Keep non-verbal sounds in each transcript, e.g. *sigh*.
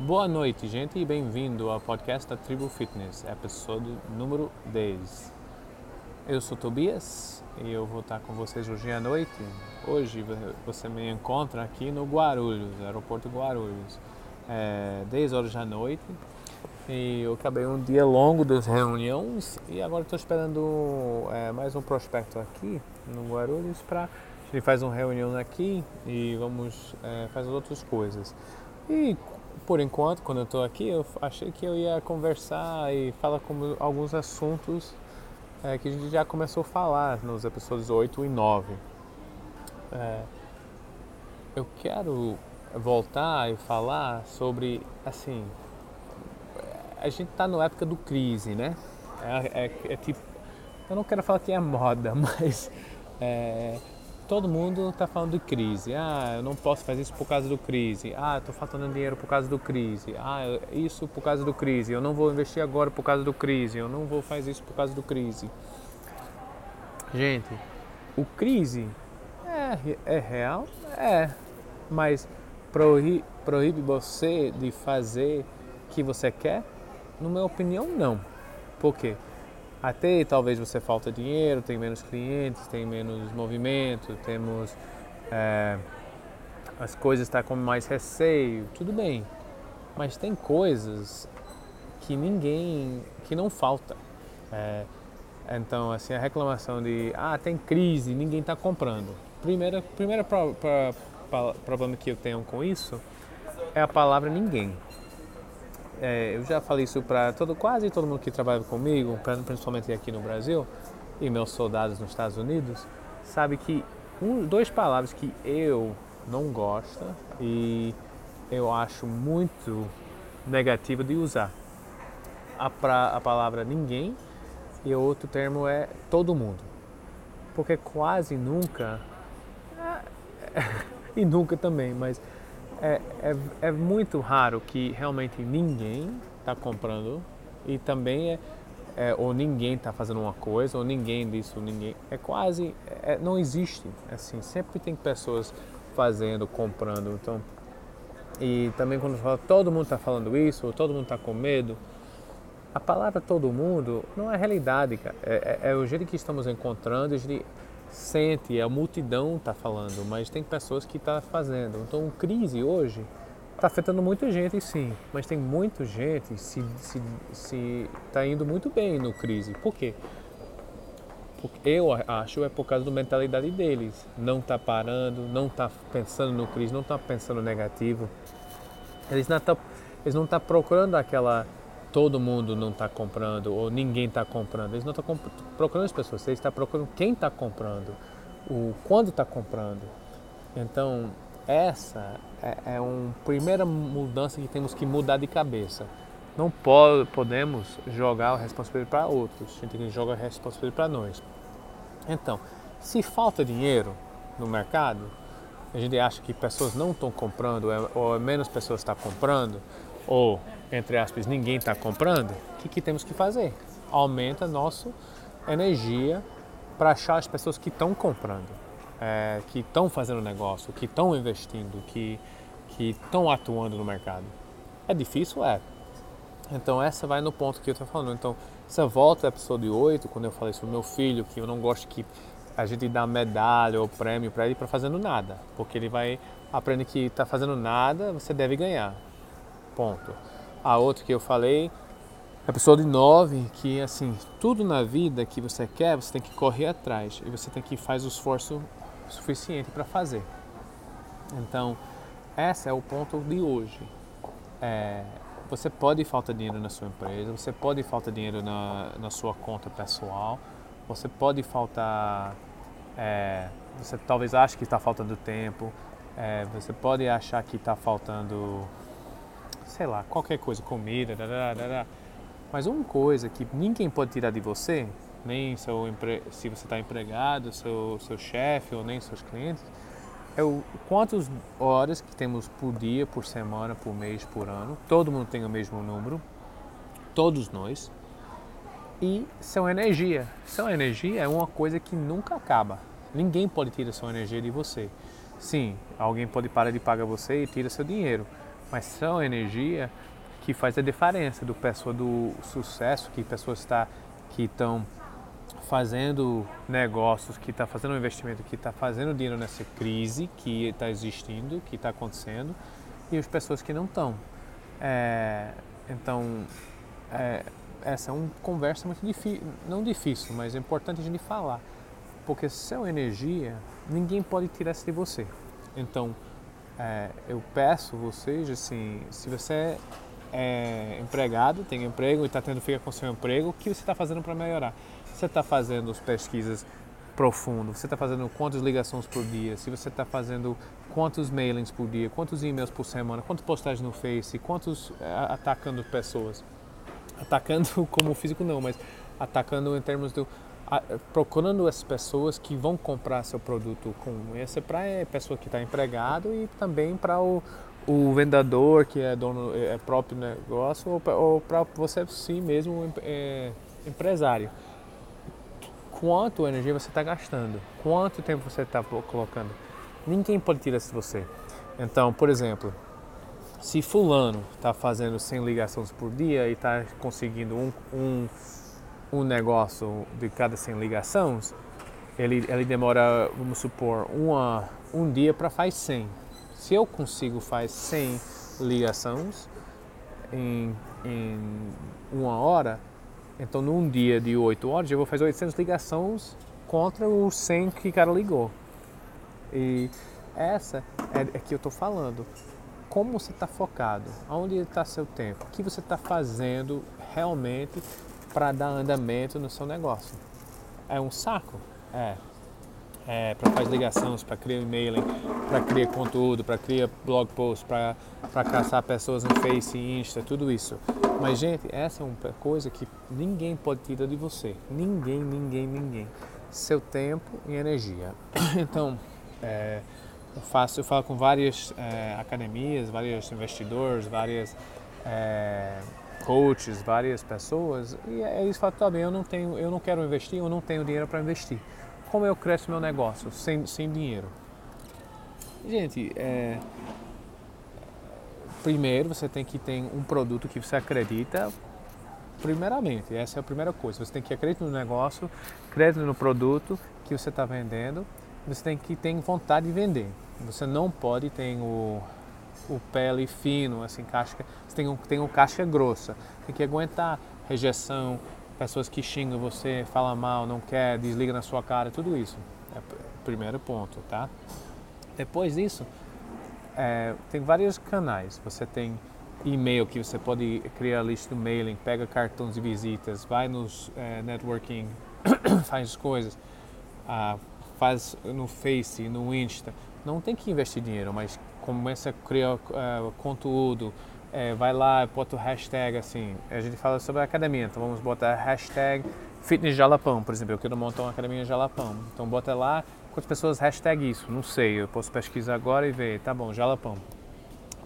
Boa noite, gente, e bem-vindo ao podcast da Tribo Fitness, episódio número 10. Eu sou Tobias e eu vou estar com vocês hoje à noite. Hoje você me encontra aqui no Guarulhos, aeroporto Guarulhos, é 10 horas da noite. E eu acabei um dia longo das reuniões e agora estou esperando é, mais um prospecto aqui no Guarulhos para a gente faz uma reunião aqui e vamos é, fazer outras coisas. E por enquanto, quando eu estou aqui, eu achei que eu ia conversar e falar com alguns assuntos é, que a gente já começou a falar nos episódios 8 e 9. É, eu quero voltar e falar sobre, assim, a gente está na época do crise, né? É, é, é, tipo, eu não quero falar que é moda, *laughs* mas é, todo mundo está falando de crise. Ah, eu não posso fazer isso por causa do crise. Ah, estou faltando dinheiro por causa do crise. Ah, isso por causa do crise. Eu não vou investir agora por causa do crise. Eu não vou fazer isso por causa do crise. Gente, o crise é, é real? É. Mas proíbe, proíbe você de fazer o que você quer? Na minha opinião, não. Por quê? Até talvez você falta dinheiro, tem menos clientes, tem menos movimento, temos é, as coisas estão tá com mais receio, tudo bem. Mas tem coisas que ninguém, que não falta. É, então, assim, a reclamação de, ah, tem crise, ninguém está comprando. Primeira, primeira pro, pro, pro, problema que eu tenho com isso é a palavra ninguém é, eu já falei isso para todo, quase todo mundo que trabalha comigo, principalmente aqui no Brasil, e meus soldados nos Estados Unidos, sabe que um, duas palavras que eu não gosto e eu acho muito negativa de usar. A, pra, a palavra ninguém e o outro termo é todo mundo. Porque quase nunca, *laughs* e nunca também, mas é, é, é muito raro que realmente ninguém está comprando e também é, é, ou ninguém está fazendo uma coisa ou ninguém disso, ninguém é quase é, não existe assim sempre tem pessoas fazendo, comprando, então e também quando fala todo mundo está falando isso ou todo mundo está com medo a palavra todo mundo não é realidade, cara. É, é, é o jeito que estamos encontrando, gente sente, a multidão está falando, mas tem pessoas que estão tá fazendo. Então, crise hoje está afetando muita gente, sim, mas tem muita gente se se se está indo muito bem no crise. Por quê? Porque eu acho é por causa da mentalidade deles. Não está parando, não está pensando no crise, não está pensando negativo. Eles não estão eles não estão procurando aquela todo mundo não está comprando ou ninguém está comprando. Eles não estão procurando as pessoas, eles estão procurando quem está comprando, o quando está comprando. Então, essa é, é uma primeira mudança que temos que mudar de cabeça. Não pode, podemos jogar a responsabilidade para outros, a gente tem que jogar a responsabilidade para nós. Então, se falta dinheiro no mercado, a gente acha que pessoas não estão comprando, é, ou menos pessoas estão comprando, ou entre aspas, ninguém está comprando, o que, que temos que fazer? Aumenta nossa energia para achar as pessoas que estão comprando, é, que estão fazendo negócio, que estão investindo, que que estão atuando no mercado. É difícil? É. Então essa vai no ponto que eu estou falando. Então, essa volta ao episódio 8, quando eu falei sobre meu filho, que eu não gosto que a gente dá medalha ou prêmio para ele para fazendo nada, porque ele vai aprender que está fazendo nada, você deve ganhar. Ponto a outra que eu falei, episódio 9, que assim, tudo na vida que você quer, você tem que correr atrás e você tem que fazer o esforço suficiente para fazer. Então, esse é o ponto de hoje. É, você pode faltar dinheiro na sua empresa, você pode faltar dinheiro na, na sua conta pessoal, você pode faltar. É, você talvez ache que está faltando tempo, é, você pode achar que está faltando sei lá, qualquer coisa, comida, mas uma coisa que ninguém pode tirar de você, nem seu empre... se você está empregado, seu, seu chefe ou nem seus clientes, é o quantas horas que temos por dia, por semana, por mês, por ano. Todo mundo tem o mesmo número, todos nós. E sua energia. Sua energia é uma coisa que nunca acaba. Ninguém pode tirar sua energia de você. Sim, alguém pode parar de pagar você e tira seu dinheiro mas são energia que faz a diferença do pessoa do sucesso que pessoas está que estão fazendo negócios, que está fazendo um investimento, que está fazendo dinheiro nessa crise que está existindo, que está acontecendo, e as pessoas que não estão. É, então, é, essa é uma conversa muito difícil, não difícil, mas é importante a gente falar, porque seu energia, ninguém pode tirar isso de você. Então, é, eu peço vocês, assim, se você é empregado, tem emprego e está tendo fica com seu emprego, o que você está fazendo para melhorar? Você está fazendo as pesquisas profundo, você está fazendo quantas ligações por dia, se você está fazendo quantos mailings por dia, quantos e-mails por semana, quantas postagens no Face, quantos é, atacando pessoas. Atacando *laughs* como físico não, mas atacando em termos do procurando as pessoas que vão comprar seu produto com esse é para a pessoa que está empregado e também para o, o vendedor que é dono é próprio negócio ou, ou para você si mesmo é, empresário. Quanto energia você está gastando? Quanto tempo você está colocando? Ninguém pode tirar isso de você. Então por exemplo se fulano está fazendo 100 ligações por dia e está conseguindo um, um um negócio de cada 100 ligações, ele, ele demora, vamos supor, uma, um dia para fazer 100. Se eu consigo fazer 100 ligações em, em uma hora, então num dia de 8 horas eu vou fazer 800 ligações contra os 100 que cara ligou. E essa é, é que eu estou falando. Como você está focado? Onde está seu tempo? O que você está fazendo realmente para dar andamento no seu negócio. É um saco? É. É, para fazer ligações, para criar e-mail, para criar conteúdo, para criar blog post, para caçar pessoas no Face, Insta, tudo isso. Mas, gente, essa é uma coisa que ninguém pode tirar de você. Ninguém, ninguém, ninguém. Seu tempo e energia. *coughs* Então, é, eu, faço, eu falo com várias é, academias, vários investidores, várias é, coaches, várias pessoas, e é eles falam, tá bem, eu não tenho, eu não quero investir, eu não tenho dinheiro para investir. Como eu cresço meu negócio sem, sem dinheiro? Gente, é, primeiro você tem que ter um produto que você acredita primeiramente, essa é a primeira coisa. Você tem que acreditar no negócio, acreditar no produto que você está vendendo, você tem que ter vontade de vender. Você não pode ter o o pele fino, assim, casca, você tem um, tem um casca grossa. Tem que aguentar rejeição, pessoas que xingam você, falam mal, não quer, desliga na sua cara, tudo isso. É o primeiro ponto, tá? Depois disso, é, tem vários canais. Você tem e-mail que você pode criar a lista do mailing, pega cartões de visitas, vai nos é, networking, *coughs* faz coisas, ah, faz no Face, no Insta. Não tem que investir dinheiro, mas começa a criar uh, conteúdo, é, vai lá, bota o hashtag assim. A gente fala sobre academia, então vamos botar hashtag Fitness Jalapão, por exemplo. Eu quero montar uma academia Jalapão. Então bota lá, quantas pessoas hashtag isso? Não sei, eu posso pesquisar agora e ver. Tá bom, Jalapão.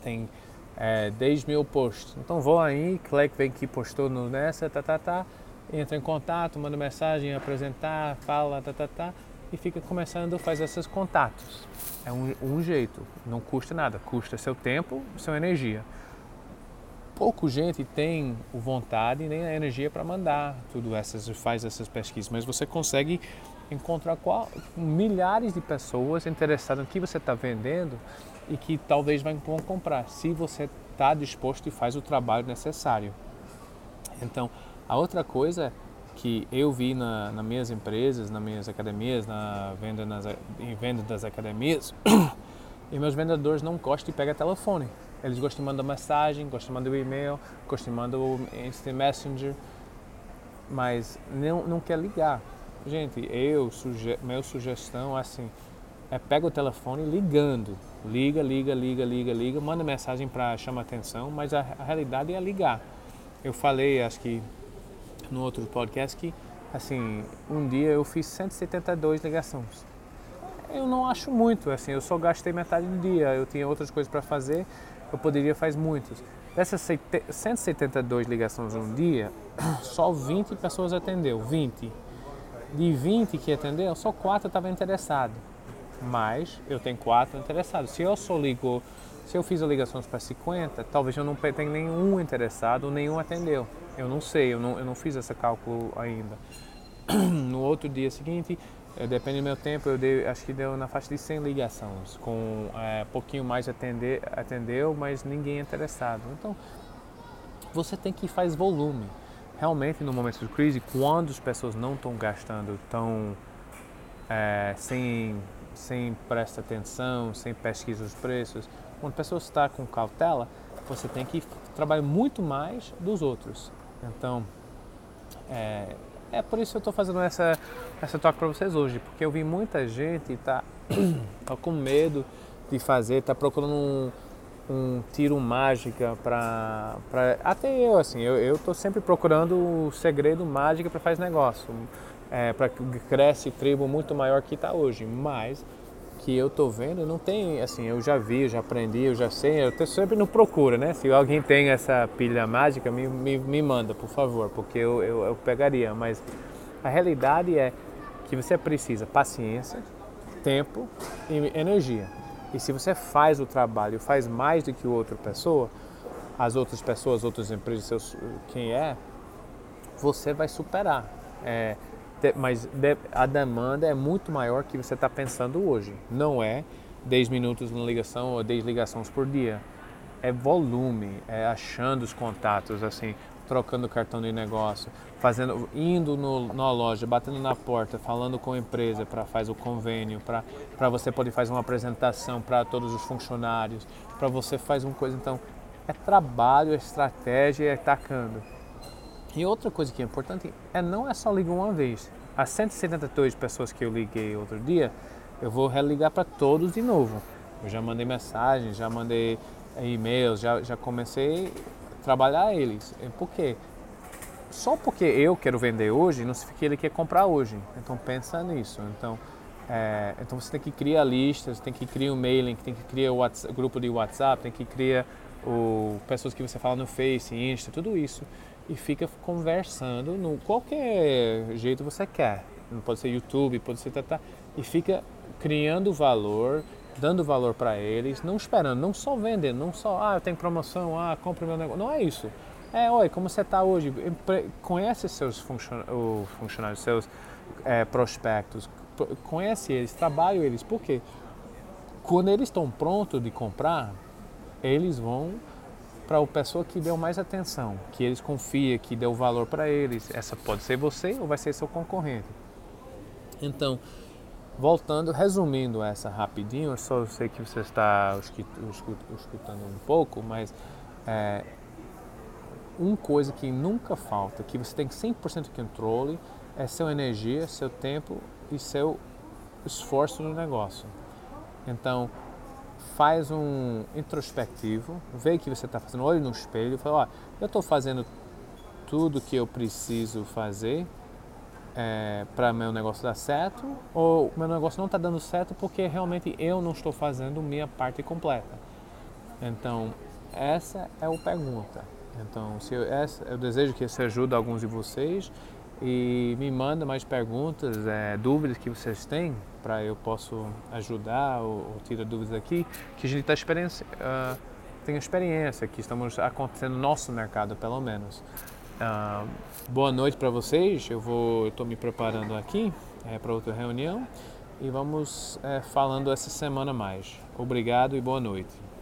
Tem é, 10 mil posts. Então vou aí, clique, vem que postou nessa, tá, tá, tá. Entra em contato, manda mensagem, apresentar, fala, tá, tá, tá e fica começando a fazer esses contatos. É um, um jeito, não custa nada, custa seu tempo, sua energia. Pouco gente tem vontade nem a energia para mandar tudo essas, faz essas pesquisas, mas você consegue encontrar qual, milhares de pessoas interessadas no que você está vendendo e que talvez vão comprar, se você está disposto e faz o trabalho necessário. Então, a outra coisa que eu vi na, nas minhas empresas, nas minhas academias, na venda, nas, em venda das academias, *coughs* e meus vendedores não gostam de pegar telefone. Eles gostam de mandar mensagem, gostam de mandar e-mail, gostam de mandar Instant Messenger, mas não, não quer ligar. Gente, eu, suge, sugestão assim, é pega o telefone ligando. Liga, liga, liga, liga, liga, manda mensagem para chamar atenção, mas a, a realidade é ligar. Eu falei, acho que no outro podcast que, assim, um dia eu fiz 172 ligações. Eu não acho muito, assim, eu só gastei metade do dia, eu tinha outras coisas para fazer, eu poderia fazer muitas. Dessas 172 ligações um dia, *coughs* só 20 pessoas atendeu, 20. De 20 que atendeu, só 4 estavam interessados. Mas eu tenho 4 interessados. Se eu só ligo Se eu fiz ligações para 50, talvez eu não tenha nenhum interessado, nenhum atendeu. Eu não sei, eu não, eu não fiz esse cálculo ainda. *clears throat* No outro dia seguinte, é, depende do meu tempo, eu dei, acho que deu na faixa de 100 ligações, com é, pouquinho mais atender, atendeu, mas ninguém interessado. Então, você tem que fazer volume. Realmente, no momento de crise, quando as pessoas não estão gastando tão é, sem, sem prestar atenção, sem pesquisa dos preços, quando a pessoa está com cautela, você tem que trabalhar muito mais dos outros. Então, é, é por isso que eu estou fazendo essa, essa toque para vocês hoje, porque eu vi muita gente tá, *clears throat* tá com medo de fazer, tá procurando um, um tiro mágica para até eu assim eu eu sempre procurando o segredo mágica para fazer negócio é, para que cresce tribo muito maior que está hoje mas que eu tô vendo não tem assim eu já vi eu já aprendi eu já sei eu tô sempre no procura né? Se alguém tem essa pilha mágica me, me, me manda por favor porque eu, eu, eu pegaria mas a realidade é que você precisa paciência tempo e energia. E se você faz o trabalho faz mais do que outra pessoa as outras pessoas outras empresas seus, quem é você vai superar. É, mas a demanda é muito maior que você está pensando hoje. Não é 10 minutos na ligação ou 10 ligações por dia. É volume, é achando os contatos, assim, trocando cartão de negócio, fazendo, indo no, na loja, batendo na porta, falando com a empresa para fazer o convênio, para você poder fazer uma apresentação para todos os funcionários, para você fazer uma coisa. Então, é trabalho, é estratégia, é atacando. E outra coisa que é importante é não é só ligar uma vez. As 172 pessoas que eu liguei outro dia, eu vou religar para todos de novo. Eu já mandei mensagens, já mandei e-mails, já, já comecei a trabalhar eles. Por quê? Só porque eu quero vender hoje, não significa que ele quer comprar hoje. Então pensa nisso. Então, é, então você tem que criar listas, tem que criar um mailing, tem que criar o WhatsApp, grupo de WhatsApp, tem que criar o, pessoas que você fala no Face, Insta, tudo isso e fica conversando no qualquer jeito você quer. Não pode ser YouTube, pode ser tata, e fica criando valor, dando valor para eles, não esperando, não só vendendo, não só ah eu tenho promoção, ah compra meu negócio, não é isso. É, oi, como você está hoje? Conhece seus funcionários, seus é, prospectos, conhece eles, trabalha eles, porque quando eles estão prontos de comprar, eles vão para a pessoa que deu mais atenção, que eles confiam, que deu valor para eles. Essa pode ser você ou vai ser seu concorrente. Então, voltando, resumindo essa rapidinho, eu só sei que você está escutando um pouco, mas é, uma coisa que nunca falta, que você tem 100% de controle, é sua energia, seu tempo e seu esforço no negócio. Então, faz um introspectivo, vê que você está fazendo, olha no espelho e fala, ó, eu estou fazendo tudo que eu preciso fazer é, para meu negócio dar certo ou meu negócio não está dando certo porque realmente eu não estou fazendo minha parte completa. Então, essa é a pergunta. Então, se eu, essa, eu desejo que isso ajude alguns de vocês e me manda mais perguntas, é, dúvidas que vocês têm para eu posso ajudar ou, ou tirar dúvidas aqui, que a gente está experiência, uh, tem experiência que estamos acontecendo no nosso mercado pelo menos. Uh, boa noite para vocês, eu vou, estou me preparando aqui é, para outra reunião e vamos é, falando essa semana mais. Obrigado e boa noite.